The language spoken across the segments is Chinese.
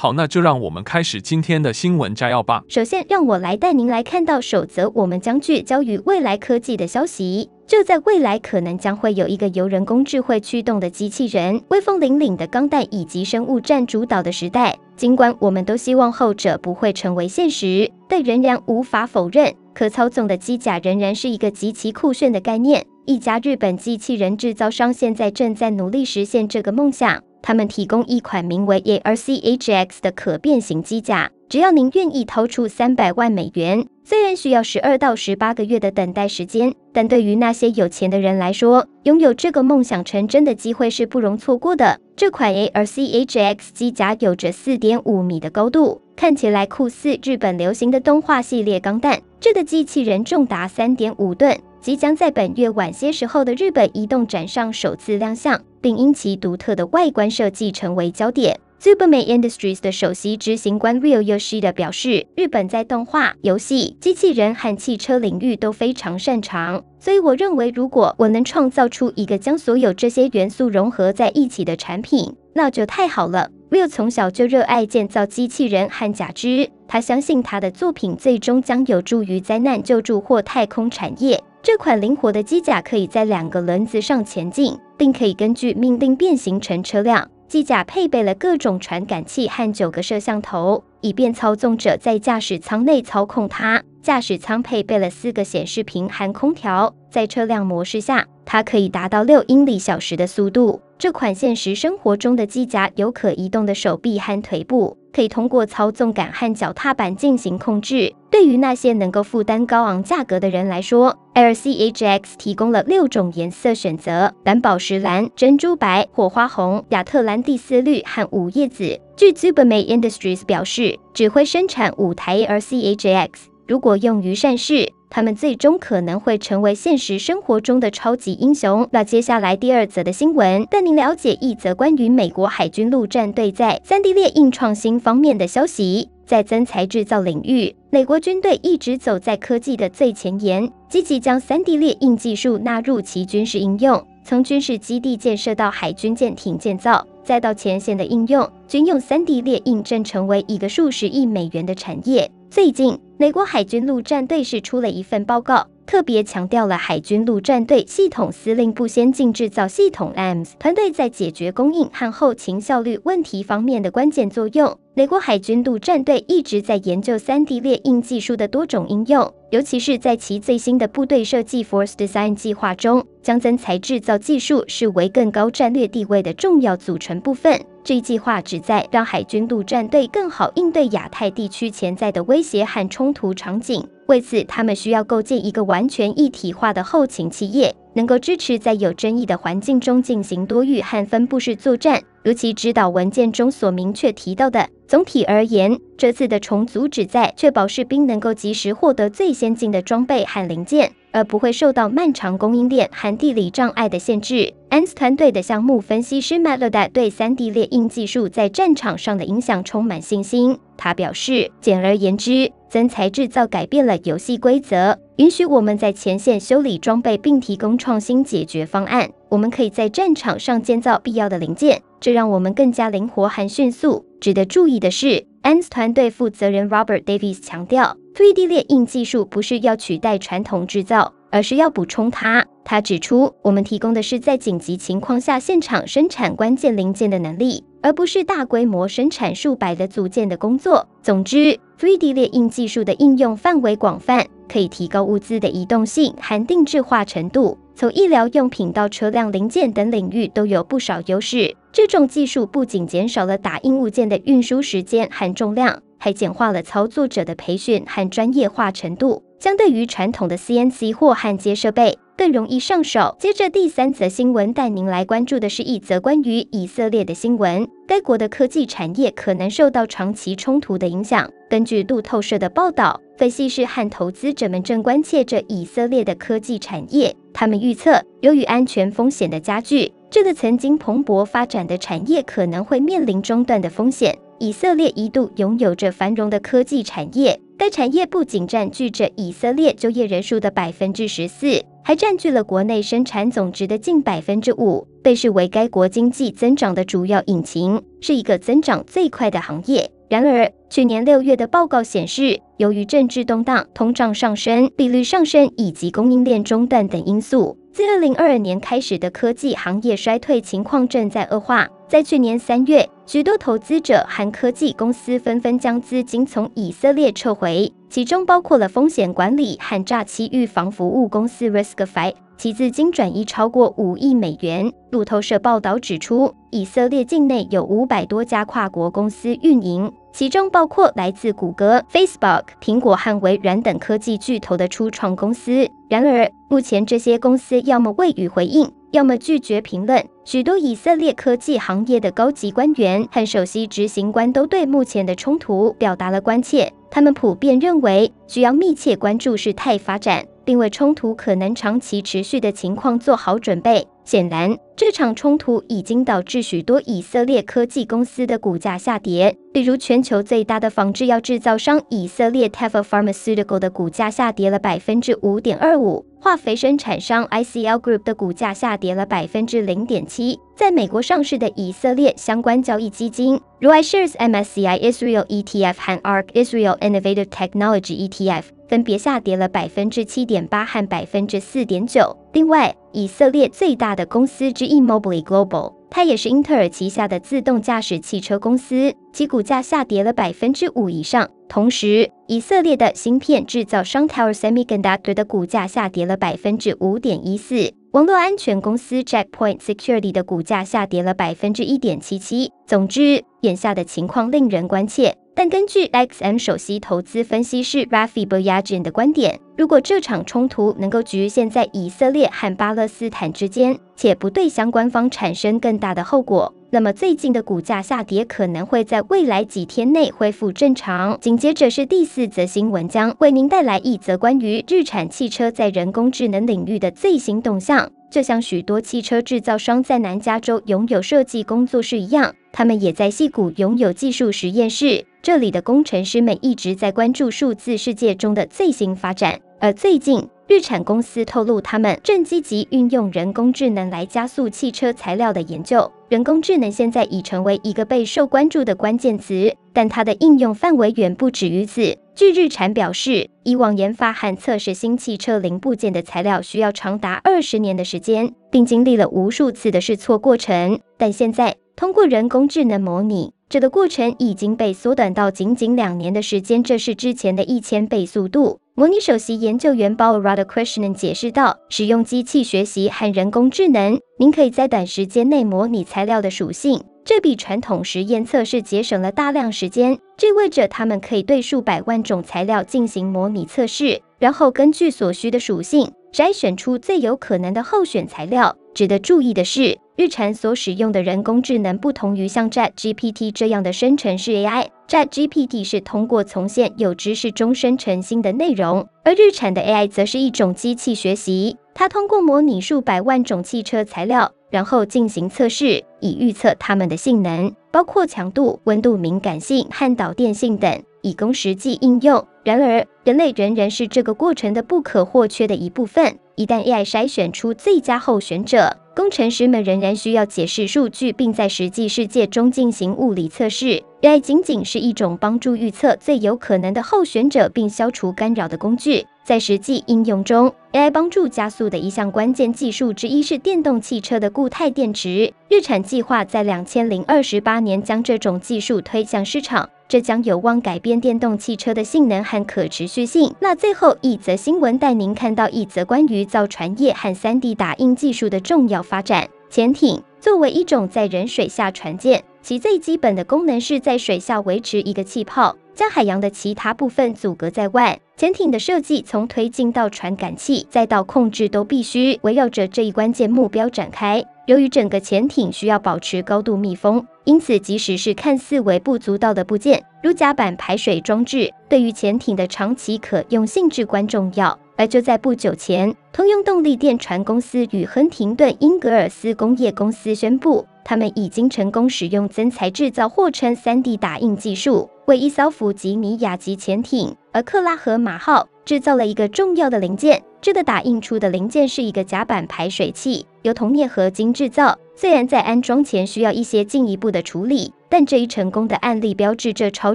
好，那就让我们开始今天的新闻摘要吧。首先，让我来带您来看到首则我们将聚焦于未来科技的消息。就在未来，可能将会有一个由人工智慧驱动的机器人，威风凛凛的钢弹以及生物占主导的时代。尽管我们都希望后者不会成为现实，但仍然无法否认，可操纵的机甲仍然是一个极其酷炫的概念。一家日本机器人制造商现在正在努力实现这个梦想。他们提供一款名为 ARC-HX 的可变形机甲，只要您愿意掏出三百万美元，虽然需要十二到十八个月的等待时间，但对于那些有钱的人来说，拥有这个梦想成真的机会是不容错过的。这款 ARC-HX 机甲有着四点五米的高度，看起来酷似日本流行的动画系列钢弹。这个机器人重达三点五吨。即将在本月晚些时候的日本移动展上首次亮相，并因其独特的外观设计成为焦点。Tsubame Industries 的首席执行官 Ryo Yoshida 表示，日本在动画、游戏、机器人和汽车领域都非常擅长，所以我认为，如果我能创造出一个将所有这些元素融合在一起的产品，那就太好了。Ryo 从小就热爱建造机器人和假肢，他相信他的作品最终将有助于灾难救助或太空产业。这款灵活的机甲可以在两个轮子上前进，并可以根据命令变形成车辆。机甲配备了各种传感器和九个摄像头，以便操纵者在驾驶舱内操控它。驾驶舱配备了四个显示屏和空调，在车辆模式下，它可以达到六英里小时的速度。这款现实生活中的机甲有可移动的手臂和腿部。可以通过操纵杆和脚踏板进行控制。对于那些能够负担高昂价格的人来说，LCHX 提供了六种颜色选择：蓝宝石蓝、珍珠白、火花红、亚特兰蒂斯绿和五叶紫。据 Tsubame Industries 表示，只会生产五台 LCHX 如果用于善事。他们最终可能会成为现实生活中的超级英雄。那接下来第二则的新闻，带您了解一则关于美国海军陆战队在 3D 列印创新方面的消息。在增材制造领域，美国军队一直走在科技的最前沿，积极将 3D 列印技术纳入其军事应用。从军事基地建设到海军舰艇建造，再到前线的应用，军用 3D 列印正成为一个数十亿美元的产业。最近，美国海军陆战队是出了一份报告，特别强调了海军陆战队系统司令部先进制造系统 AMS 团队在解决供应和后勤效率问题方面的关键作用。美国海军陆战队一直在研究 3D 列印技术的多种应用，尤其是在其最新的部队设计 Force Design 计划中，将增材制造技术视为更高战略地位的重要组成部分。这一计划旨在让海军陆战队更好应对亚太地区潜在的威胁和冲突场景。为此，他们需要构建一个完全一体化的后勤企业，能够支持在有争议的环境中进行多域和分布式作战。如其指导文件中所明确提到的，总体而言，这次的重组旨在确保士兵能够及时获得最先进的装备和零件，而不会受到漫长供应链和地理障碍的限制。ANS 团队的项目分析师 Meloda 对 3D 列印技术在战场上的影响充满信心。他表示，简而言之，增材制造改变了游戏规则，允许我们在前线修理装备并提供创新解决方案。我们可以在战场上建造必要的零件。这让我们更加灵活和迅速。值得注意的是，ANS 团队负责人 Robert Davies 强调，3D 列印技术不是要取代传统制造，而是要补充它。他指出，我们提供的是在紧急情况下现场生产关键零件的能力，而不是大规模生产数百的组件的工作。总之，3D 列印技术的应用范围广泛。可以提高物资的移动性和定制化程度，从医疗用品到车辆零件等领域都有不少优势。这种技术不仅减少了打印物件的运输时间和重量，还简化了操作者的培训和专业化程度。相对于传统的 CNC 或焊接设备，更容易上手。接着第三则新闻带您来关注的是一则关于以色列的新闻。该国的科技产业可能受到长期冲突的影响。根据路透社的报道，分析师和投资者们正关切着以色列的科技产业。他们预测，由于安全风险的加剧，这个曾经蓬勃发展的产业可能会面临中断的风险。以色列一度拥有着繁荣的科技产业。该产业不仅占据着以色列就业人数的百分之十四，还占据了国内生产总值的近百分之五，被视为该国经济增长的主要引擎，是一个增长最快的行业。然而，去年六月的报告显示，由于政治动荡、通胀上升、利率上升以及供应链中断等因素，自二零二二年开始的科技行业衰退情况正在恶化。在去年三月，许多投资者和科技公司纷纷将资金从以色列撤回，其中包括了风险管理和诈欺预防服务公司 Riskified，其资金转移超过五亿美元。路透社报道指出，以色列境内有五百多家跨国公司运营，其中包括来自谷歌、Facebook、苹果和微软等科技巨头的初创公司。然而，目前这些公司要么未予回应。要么拒绝评论。许多以色列科技行业的高级官员和首席执行官都对目前的冲突表达了关切。他们普遍认为需要密切关注事态发展，并为冲突可能长期持续的情况做好准备。显然，这场冲突已经导致许多以色列科技公司的股价下跌。例如，全球最大的仿制药制造商以色列 Teva Pharmaceutical 的股价下跌了百分之五点二五，化肥生产商 ICL Group 的股价下跌了百分之零点七。在美国上市的以色列相关交易基金，如 iShares MSCI Israel ETF 和 ARK Israel Innovative Technology ETF。分别下跌了百分之七点八和百分之四点九。另外，以色列最大的公司之一 Mobileye Global，它也是英特尔旗下的自动驾驶汽车公司，其股价下跌了百分之五以上。同时，以色列的芯片制造商 Tower Semiconductor 的股价下跌了百分之五点一四。网络安全公司 Check Point Security 的股价下跌了百分之一点七七。总之，眼下的情况令人关切。但根据 XM 首席投资分析师 Rafi Boyadjian 的观点，如果这场冲突能够局限在以色列和巴勒斯坦之间，且不对相关方产生更大的后果，那么最近的股价下跌可能会在未来几天内恢复正常。紧接着是第四则新闻，将为您带来一则关于日产汽车在人工智能领域的最新动向。就像许多汽车制造商在南加州拥有设计工作室一样，他们也在细谷拥有技术实验室。这里的工程师们一直在关注数字世界中的最新发展，而最近，日产公司透露，他们正积极运用人工智能来加速汽车材料的研究。人工智能现在已成为一个备受关注的关键词，但它的应用范围远不止于此。据日产表示，以往研发和测试新汽车零部件的材料需要长达二十年的时间，并经历了无数次的试错过程，但现在通过人工智能模拟。这个过程已经被缩短到仅仅两年的时间，这是之前的一千倍速度。模拟首席研究员 Bal Radhakrishnan 解释道：“使用机器学习和人工智能，您可以在短时间内模拟材料的属性，这比传统实验测试节省了大量时间。这意味着他们可以对数百万种材料进行模拟测试，然后根据所需的属性筛选出最有可能的候选材料。值得注意的是。”日产所使用的人工智能不同于像 ChatGPT 这样的生成式 AI，ChatGPT 是通过从现有知识中生成新的内容，而日产的 AI 则是一种机器学习，它通过模拟数百万种汽车材料，然后进行测试，以预测它们的性能，包括强度、温度敏感性和导电性等，以供实际应用。然而，人类仍然是这个过程的不可或缺的一部分。一旦 AI 筛选出最佳候选者，工程师们仍然需要解释数据，并在实际世界中进行物理测试。AI 仅仅是一种帮助预测最有可能的候选者并消除干扰的工具。在实际应用中，AI 帮助加速的一项关键技术之一是电动汽车的固态电池。日产计划在两千零二十八年将这种技术推向市场。这将有望改变电动汽车的性能和可持续性。那最后一则新闻带您看到一则关于造船业和 3D 打印技术的重要发展。潜艇作为一种载人水下船舰，其最基本的功能是在水下维持一个气泡。将海洋的其他部分阻隔在外。潜艇的设计从推进到传感器，再到控制，都必须围绕着这一关键目标展开。由于整个潜艇需要保持高度密封，因此即使是看似微不足道的部件，如甲板排水装置，对于潜艇的长期可用性至关重要。而就在不久前，通用动力电船公司与亨廷顿英格尔斯工业公司宣布，他们已经成功使用增材制造，或称 3D 打印技术，为一艘弗吉尼亚级潜艇，而克拉荷马号制造了一个重要的零件。这个打印出的零件是一个甲板排水器，由铜镍合金制造。虽然在安装前需要一些进一步的处理，但这一成功的案例标志着朝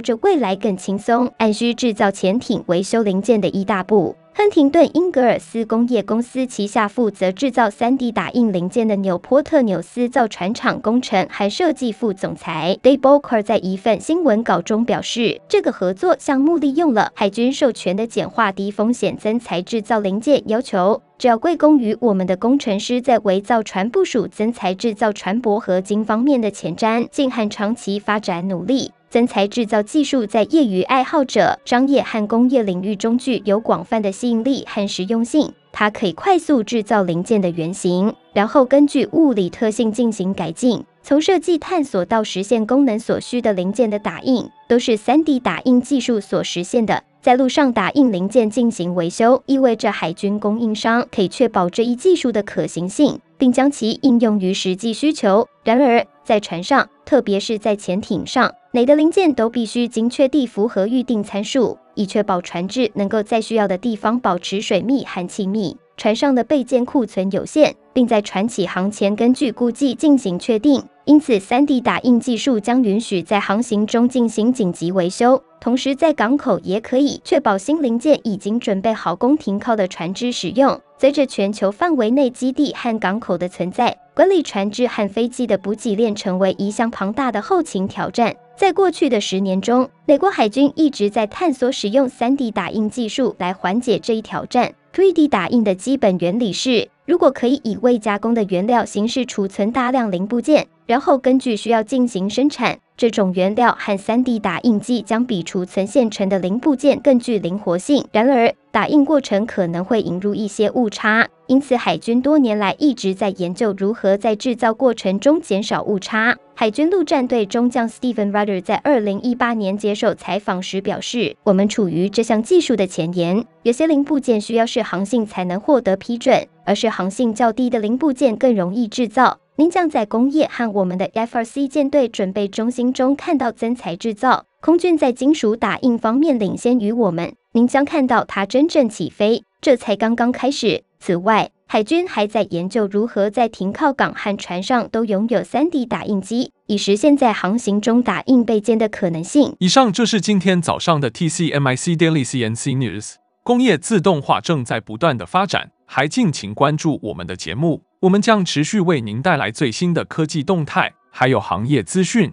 着未来更轻松、按需制造潜艇维修零件的一大步。亨廷顿英格尔斯工业公司旗下负责制造 3D 打印零件的纽波特纽斯造船厂工程和设计副总裁 Dave Boker 在一份新闻稿中表示，这个合作项目利用了海军授权的简化低风险增材制造零件要求，这要归功于我们的工程师在微造船部署增材制造船舶合金方面的前瞻性和长期发展努力。增材制造技术在业余爱好者、商业和工业领域中具有广泛的吸引力和实用性。它可以快速制造零件的原型，然后根据物理特性进行改进。从设计探索到实现功能所需的零件的打印，都是 3D 打印技术所实现的。在路上打印零件进行维修，意味着海军供应商可以确保这一技术的可行性，并将其应用于实际需求。然而，在船上，特别是在潜艇上，每个零件都必须精确地符合预定参数，以确保船只能够在需要的地方保持水密和气密。船上的备件库存有限，并在船起航前根据估计进行确定。因此，3D 打印技术将允许在航行中进行紧急维修，同时在港口也可以确保新零件已经准备好供停靠的船只使用。随着全球范围内基地和港口的存在，管理船只和飞机的补给链成为一项庞大的后勤挑战。在过去的十年中，美国海军一直在探索使用 3D 打印技术来缓解这一挑战。3D 打印的基本原理是，如果可以以未加工的原料形式储存大量零部件，然后根据需要进行生产，这种原料和 3D 打印机将比储存现成的零部件更具灵活性。然而，打印过程可能会引入一些误差，因此海军多年来一直在研究如何在制造过程中减少误差。海军陆战队中将 Stephen Rudder 在2018年接受采访时表示：“我们处于这项技术的前沿，有些零部件需要是航性才能获得批准，而是航性较低的零部件更容易制造。”您将在工业和我们的 FRC 舰队准备中心中看到增材制造。空军在金属打印方面领先于我们，您将看到它真正起飞，这才刚刚开始。此外，海军还在研究如何在停靠港和船上都拥有 3D 打印机，以实现在航行中打印备件的可能性。以上就是今天早上的 TCMIC Daily CNC News。工业自动化正在不断的发展，还敬请关注我们的节目。我们将持续为您带来最新的科技动态，还有行业资讯。